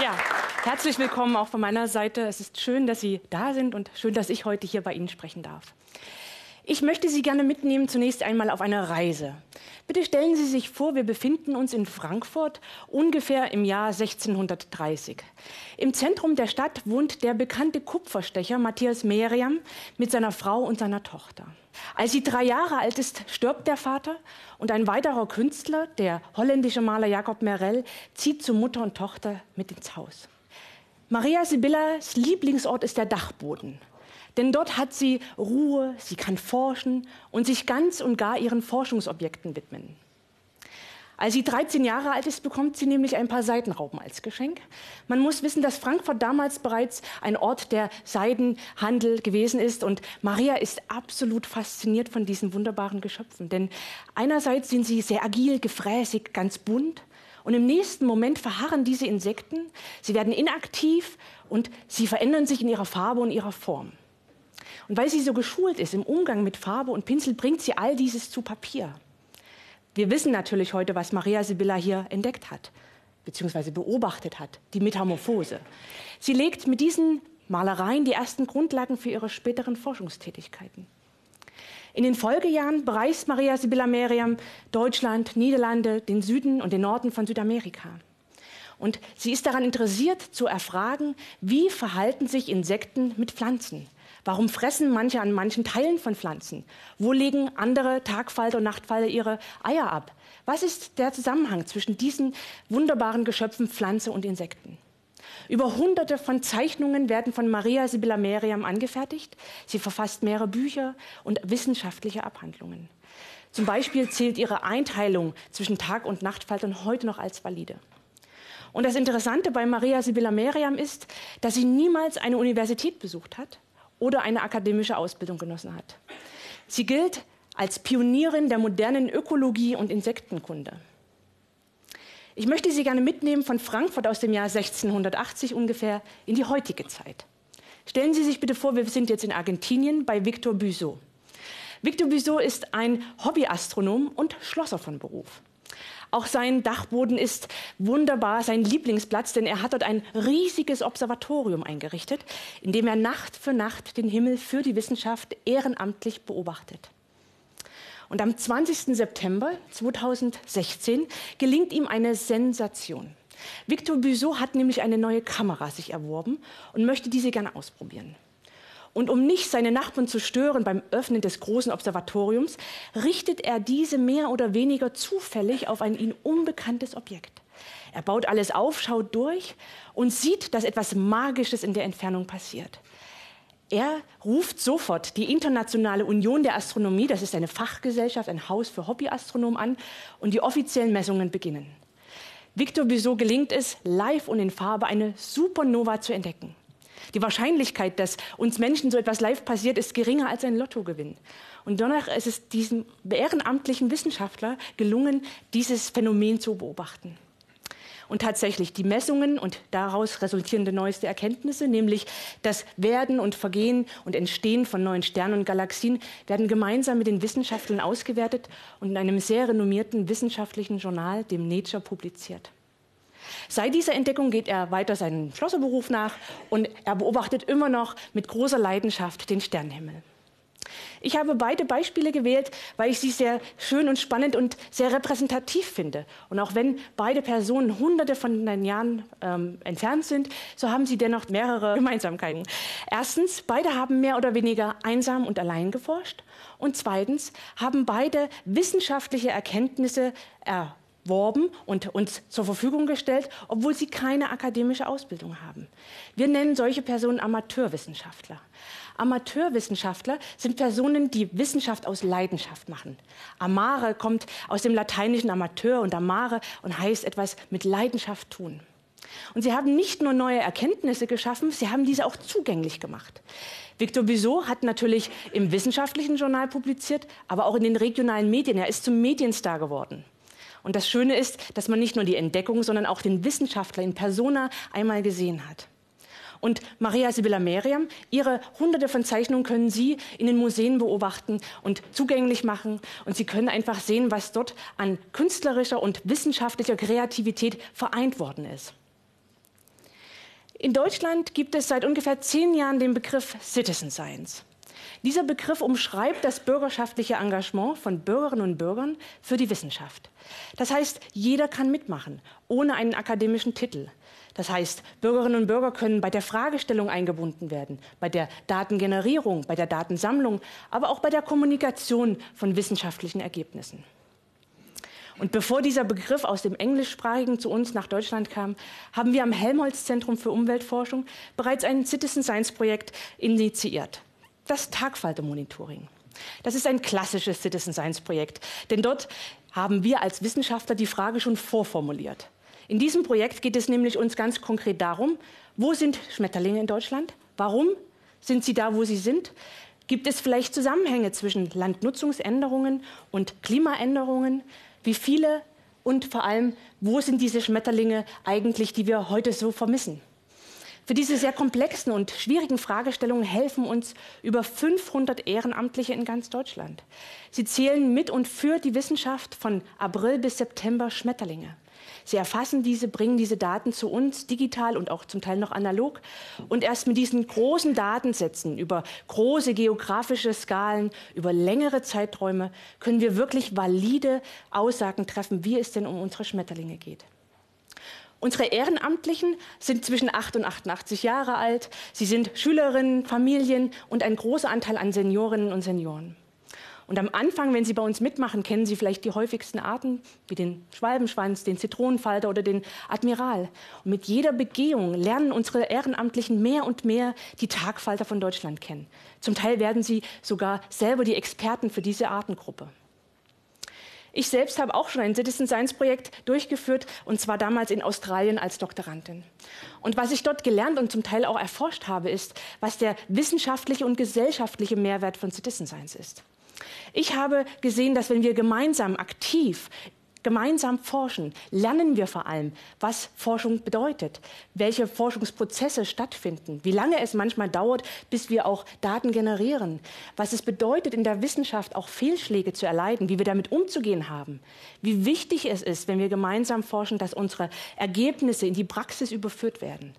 Ja, herzlich willkommen auch von meiner Seite. Es ist schön, dass Sie da sind und schön, dass ich heute hier bei Ihnen sprechen darf. Ich möchte Sie gerne mitnehmen zunächst einmal auf eine Reise. Bitte stellen Sie sich vor, wir befinden uns in Frankfurt ungefähr im Jahr 1630. Im Zentrum der Stadt wohnt der bekannte Kupferstecher Matthias Meriam mit seiner Frau und seiner Tochter. Als sie drei Jahre alt ist, stirbt der Vater und ein weiterer Künstler, der holländische Maler Jacob Merel, zieht zu Mutter und Tochter mit ins Haus. Maria Sibyllas Lieblingsort ist der Dachboden. Denn dort hat sie Ruhe, sie kann forschen und sich ganz und gar ihren Forschungsobjekten widmen. Als sie 13 Jahre alt ist, bekommt sie nämlich ein paar Seidenraupen als Geschenk. Man muss wissen, dass Frankfurt damals bereits ein Ort der Seidenhandel gewesen ist und Maria ist absolut fasziniert von diesen wunderbaren Geschöpfen. Denn einerseits sind sie sehr agil, gefräßig, ganz bunt und im nächsten Moment verharren diese Insekten, sie werden inaktiv und sie verändern sich in ihrer Farbe und ihrer Form. Und weil sie so geschult ist im Umgang mit Farbe und Pinsel, bringt sie all dieses zu Papier. Wir wissen natürlich heute, was Maria Sibylla hier entdeckt hat, beziehungsweise beobachtet hat, die Metamorphose. Sie legt mit diesen Malereien die ersten Grundlagen für ihre späteren Forschungstätigkeiten. In den Folgejahren bereist Maria Sibylla Meriam Deutschland, Niederlande, den Süden und den Norden von Südamerika. Und sie ist daran interessiert zu erfragen, wie verhalten sich Insekten mit Pflanzen? Warum fressen manche an manchen Teilen von Pflanzen? Wo legen andere Tagfalter und Nachtfalter ihre Eier ab? Was ist der Zusammenhang zwischen diesen wunderbaren Geschöpfen Pflanze und Insekten? Über hunderte von Zeichnungen werden von Maria Sibylla Meriam angefertigt. Sie verfasst mehrere Bücher und wissenschaftliche Abhandlungen. Zum Beispiel zählt ihre Einteilung zwischen Tag- und Nachtfaltern heute noch als valide. Und das Interessante bei Maria Sibylla Meriam ist, dass sie niemals eine Universität besucht hat oder eine akademische Ausbildung genossen hat. Sie gilt als Pionierin der modernen Ökologie und Insektenkunde. Ich möchte Sie gerne mitnehmen von Frankfurt aus dem Jahr 1680 ungefähr in die heutige Zeit. Stellen Sie sich bitte vor, wir sind jetzt in Argentinien bei Victor Buseau. Victor Buseau ist ein Hobbyastronom und Schlosser von Beruf. Auch sein Dachboden ist wunderbar, sein Lieblingsplatz, denn er hat dort ein riesiges Observatorium eingerichtet, in dem er Nacht für Nacht den Himmel für die Wissenschaft ehrenamtlich beobachtet. Und am 20. September 2016 gelingt ihm eine Sensation. Victor Buseau hat nämlich eine neue Kamera sich erworben und möchte diese gerne ausprobieren. Und um nicht seine Nachbarn zu stören beim Öffnen des großen Observatoriums, richtet er diese mehr oder weniger zufällig auf ein ihm unbekanntes Objekt. Er baut alles auf, schaut durch und sieht, dass etwas Magisches in der Entfernung passiert. Er ruft sofort die Internationale Union der Astronomie, das ist eine Fachgesellschaft, ein Haus für Hobbyastronomen an, und die offiziellen Messungen beginnen. Victor Buseau gelingt es, live und in Farbe eine Supernova zu entdecken. Die Wahrscheinlichkeit, dass uns Menschen so etwas live passiert, ist geringer als ein Lottogewinn. Und danach ist es diesem ehrenamtlichen Wissenschaftler gelungen, dieses Phänomen zu beobachten. Und tatsächlich die Messungen und daraus resultierende neueste Erkenntnisse, nämlich das Werden und Vergehen und Entstehen von neuen Sternen und Galaxien, werden gemeinsam mit den Wissenschaftlern ausgewertet und in einem sehr renommierten wissenschaftlichen Journal, dem Nature, publiziert. Seit dieser Entdeckung geht er weiter seinem Schlosserberuf nach und er beobachtet immer noch mit großer Leidenschaft den Sternenhimmel. Ich habe beide Beispiele gewählt, weil ich sie sehr schön und spannend und sehr repräsentativ finde. Und auch wenn beide Personen hunderte von den Jahren ähm, entfernt sind, so haben sie dennoch mehrere Gemeinsamkeiten. Erstens, beide haben mehr oder weniger einsam und allein geforscht. Und zweitens haben beide wissenschaftliche Erkenntnisse erforscht erworben und uns zur Verfügung gestellt, obwohl sie keine akademische Ausbildung haben. Wir nennen solche Personen Amateurwissenschaftler. Amateurwissenschaftler sind Personen, die Wissenschaft aus Leidenschaft machen. Amare kommt aus dem lateinischen Amateur und Amare und heißt etwas mit Leidenschaft tun. Und sie haben nicht nur neue Erkenntnisse geschaffen, sie haben diese auch zugänglich gemacht. Victor Buseau hat natürlich im wissenschaftlichen Journal publiziert, aber auch in den regionalen Medien. Er ist zum Medienstar geworden. Und das Schöne ist, dass man nicht nur die Entdeckung, sondern auch den Wissenschaftler in persona einmal gesehen hat. Und Maria Sibylla Meriam, ihre hunderte von Zeichnungen können Sie in den Museen beobachten und zugänglich machen. Und Sie können einfach sehen, was dort an künstlerischer und wissenschaftlicher Kreativität vereint worden ist. In Deutschland gibt es seit ungefähr zehn Jahren den Begriff Citizen Science. Dieser Begriff umschreibt das bürgerschaftliche Engagement von Bürgerinnen und Bürgern für die Wissenschaft. Das heißt, jeder kann mitmachen, ohne einen akademischen Titel. Das heißt, Bürgerinnen und Bürger können bei der Fragestellung eingebunden werden, bei der Datengenerierung, bei der Datensammlung, aber auch bei der Kommunikation von wissenschaftlichen Ergebnissen. Und bevor dieser Begriff aus dem Englischsprachigen zu uns nach Deutschland kam, haben wir am Helmholtz-Zentrum für Umweltforschung bereits ein Citizen Science Projekt initiiert. Das Tagfalter-Monitoring. Das ist ein klassisches Citizen Science Projekt, denn dort haben wir als Wissenschaftler die Frage schon vorformuliert. In diesem Projekt geht es nämlich uns ganz konkret darum, wo sind Schmetterlinge in Deutschland? Warum sind sie da, wo sie sind? Gibt es vielleicht Zusammenhänge zwischen Landnutzungsänderungen und Klimaänderungen? Wie viele und vor allem, wo sind diese Schmetterlinge eigentlich, die wir heute so vermissen? Für diese sehr komplexen und schwierigen Fragestellungen helfen uns über 500 Ehrenamtliche in ganz Deutschland. Sie zählen mit und für die Wissenschaft von April bis September Schmetterlinge. Sie erfassen diese, bringen diese Daten zu uns digital und auch zum Teil noch analog. Und erst mit diesen großen Datensätzen über große geografische Skalen, über längere Zeiträume können wir wirklich valide Aussagen treffen, wie es denn um unsere Schmetterlinge geht. Unsere Ehrenamtlichen sind zwischen 8 und 88 Jahre alt. Sie sind Schülerinnen, Familien und ein großer Anteil an Seniorinnen und Senioren. Und am Anfang, wenn Sie bei uns mitmachen, kennen Sie vielleicht die häufigsten Arten, wie den Schwalbenschwanz, den Zitronenfalter oder den Admiral. Und mit jeder Begehung lernen unsere Ehrenamtlichen mehr und mehr die Tagfalter von Deutschland kennen. Zum Teil werden sie sogar selber die Experten für diese Artengruppe. Ich selbst habe auch schon ein Citizen Science Projekt durchgeführt und zwar damals in Australien als Doktorandin. Und was ich dort gelernt und zum Teil auch erforscht habe, ist, was der wissenschaftliche und gesellschaftliche Mehrwert von Citizen Science ist. Ich habe gesehen, dass wenn wir gemeinsam aktiv gemeinsam forschen, lernen wir vor allem, was Forschung bedeutet, welche Forschungsprozesse stattfinden, wie lange es manchmal dauert, bis wir auch Daten generieren, was es bedeutet, in der Wissenschaft auch Fehlschläge zu erleiden, wie wir damit umzugehen haben, wie wichtig es ist, wenn wir gemeinsam forschen, dass unsere Ergebnisse in die Praxis überführt werden.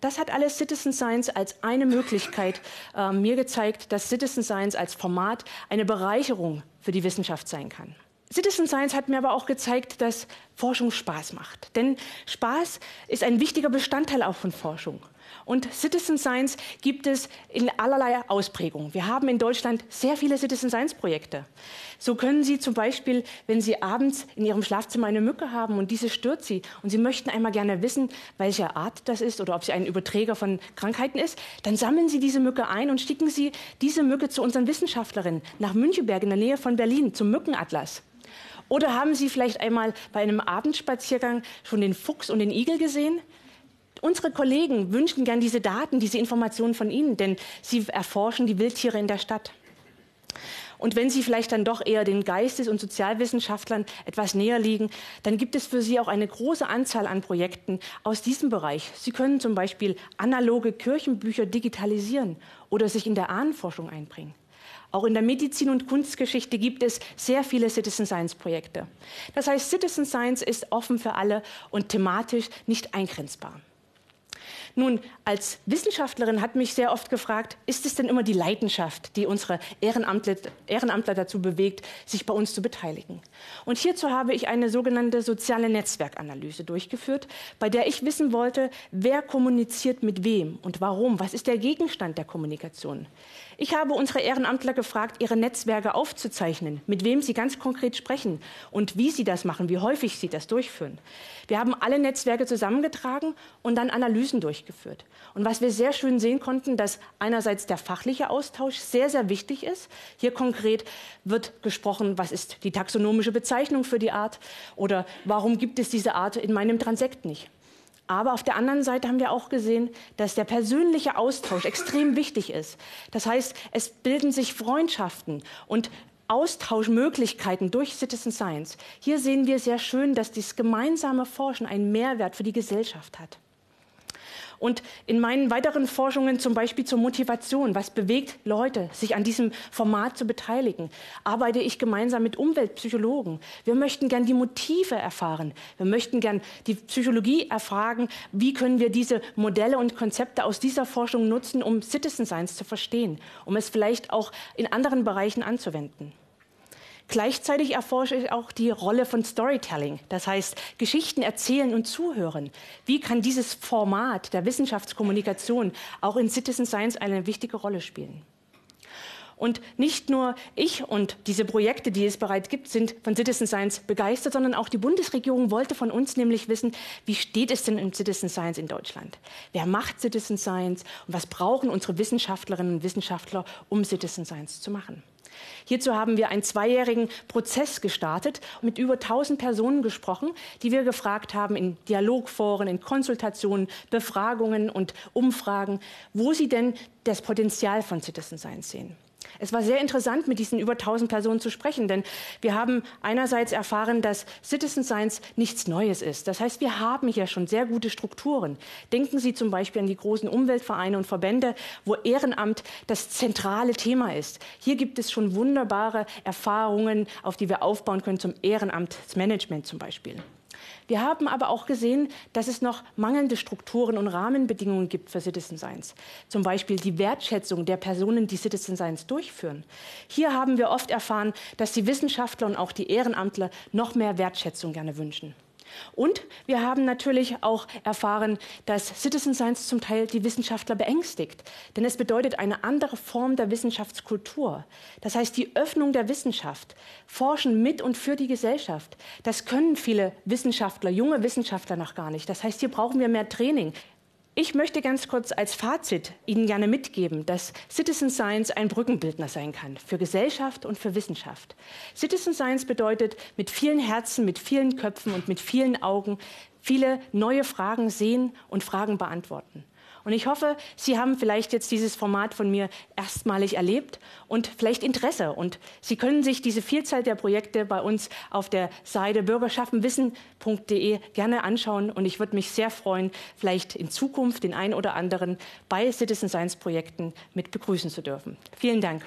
Das hat alles Citizen Science als eine Möglichkeit äh, mir gezeigt, dass Citizen Science als Format eine Bereicherung für die Wissenschaft sein kann. Citizen Science hat mir aber auch gezeigt, dass Forschung Spaß macht. Denn Spaß ist ein wichtiger Bestandteil auch von Forschung. Und Citizen Science gibt es in allerlei Ausprägungen. Wir haben in Deutschland sehr viele Citizen Science Projekte. So können Sie zum Beispiel, wenn Sie abends in Ihrem Schlafzimmer eine Mücke haben und diese stört Sie und Sie möchten einmal gerne wissen, welche Art das ist oder ob sie ein Überträger von Krankheiten ist, dann sammeln Sie diese Mücke ein und schicken Sie diese Mücke zu unseren Wissenschaftlerinnen nach Münchenberg in der Nähe von Berlin zum Mückenatlas. Oder haben Sie vielleicht einmal bei einem Abendspaziergang schon den Fuchs und den Igel gesehen? Unsere Kollegen wünschen gern diese Daten, diese Informationen von Ihnen, denn sie erforschen die Wildtiere in der Stadt. Und wenn Sie vielleicht dann doch eher den Geistes- und Sozialwissenschaftlern etwas näher liegen, dann gibt es für Sie auch eine große Anzahl an Projekten aus diesem Bereich. Sie können zum Beispiel analoge Kirchenbücher digitalisieren oder sich in der Ahnenforschung einbringen. Auch in der Medizin- und Kunstgeschichte gibt es sehr viele Citizen Science Projekte. Das heißt, Citizen Science ist offen für alle und thematisch nicht eingrenzbar. Nun, als Wissenschaftlerin hat mich sehr oft gefragt, ist es denn immer die Leidenschaft, die unsere Ehrenamtler, Ehrenamtler dazu bewegt, sich bei uns zu beteiligen? Und hierzu habe ich eine sogenannte soziale Netzwerkanalyse durchgeführt, bei der ich wissen wollte, wer kommuniziert mit wem und warum, was ist der Gegenstand der Kommunikation. Ich habe unsere Ehrenamtler gefragt, ihre Netzwerke aufzuzeichnen, mit wem sie ganz konkret sprechen und wie sie das machen, wie häufig sie das durchführen. Wir haben alle Netzwerke zusammengetragen und dann Analysen durchgeführt. Und was wir sehr schön sehen konnten, dass einerseits der fachliche Austausch sehr, sehr wichtig ist. Hier konkret wird gesprochen, was ist die taxonomische Bezeichnung für die Art oder warum gibt es diese Art in meinem Transekt nicht. Aber auf der anderen Seite haben wir auch gesehen, dass der persönliche Austausch extrem wichtig ist. Das heißt, es bilden sich Freundschaften und Austauschmöglichkeiten durch Citizen Science. Hier sehen wir sehr schön, dass dieses gemeinsame Forschen einen Mehrwert für die Gesellschaft hat. Und in meinen weiteren Forschungen zum Beispiel zur Motivation, was bewegt Leute, sich an diesem Format zu beteiligen, arbeite ich gemeinsam mit Umweltpsychologen. Wir möchten gern die Motive erfahren. Wir möchten gern die Psychologie erfragen, wie können wir diese Modelle und Konzepte aus dieser Forschung nutzen, um Citizen Science zu verstehen, um es vielleicht auch in anderen Bereichen anzuwenden. Gleichzeitig erforsche ich auch die Rolle von Storytelling, das heißt Geschichten erzählen und zuhören. Wie kann dieses Format der Wissenschaftskommunikation auch in Citizen Science eine wichtige Rolle spielen? Und nicht nur ich und diese Projekte, die es bereits gibt, sind von Citizen Science begeistert, sondern auch die Bundesregierung wollte von uns nämlich wissen, wie steht es denn in Citizen Science in Deutschland? Wer macht Citizen Science und was brauchen unsere Wissenschaftlerinnen und Wissenschaftler, um Citizen Science zu machen? Hierzu haben wir einen zweijährigen Prozess gestartet, mit über 1000 Personen gesprochen, die wir gefragt haben in Dialogforen, in Konsultationen, Befragungen und Umfragen, wo sie denn das Potenzial von Citizen Science sehen. Es war sehr interessant, mit diesen über 1000 Personen zu sprechen, denn wir haben einerseits erfahren, dass Citizen Science nichts Neues ist. Das heißt, wir haben hier schon sehr gute Strukturen. Denken Sie zum Beispiel an die großen Umweltvereine und Verbände, wo Ehrenamt das zentrale Thema ist. Hier gibt es schon wunderbare Erfahrungen, auf die wir aufbauen können zum Ehrenamtsmanagement zum Beispiel. Wir haben aber auch gesehen, dass es noch mangelnde Strukturen und Rahmenbedingungen gibt für Citizen Science. Zum Beispiel die Wertschätzung der Personen, die Citizen Science durchführen. Hier haben wir oft erfahren, dass die Wissenschaftler und auch die Ehrenamtler noch mehr Wertschätzung gerne wünschen. Und wir haben natürlich auch erfahren, dass Citizen Science zum Teil die Wissenschaftler beängstigt. Denn es bedeutet eine andere Form der Wissenschaftskultur. Das heißt, die Öffnung der Wissenschaft, Forschen mit und für die Gesellschaft. Das können viele Wissenschaftler, junge Wissenschaftler noch gar nicht. Das heißt, hier brauchen wir mehr Training. Ich möchte ganz kurz als Fazit Ihnen gerne mitgeben, dass Citizen Science ein Brückenbildner sein kann für Gesellschaft und für Wissenschaft. Citizen Science bedeutet mit vielen Herzen, mit vielen Köpfen und mit vielen Augen viele neue Fragen sehen und Fragen beantworten. Und ich hoffe, Sie haben vielleicht jetzt dieses Format von mir erstmalig erlebt und vielleicht Interesse. Und Sie können sich diese Vielzahl der Projekte bei uns auf der Seite bürgerschaftenwissen.de gerne anschauen. Und ich würde mich sehr freuen, vielleicht in Zukunft den einen oder anderen bei Citizen Science Projekten mit begrüßen zu dürfen. Vielen Dank.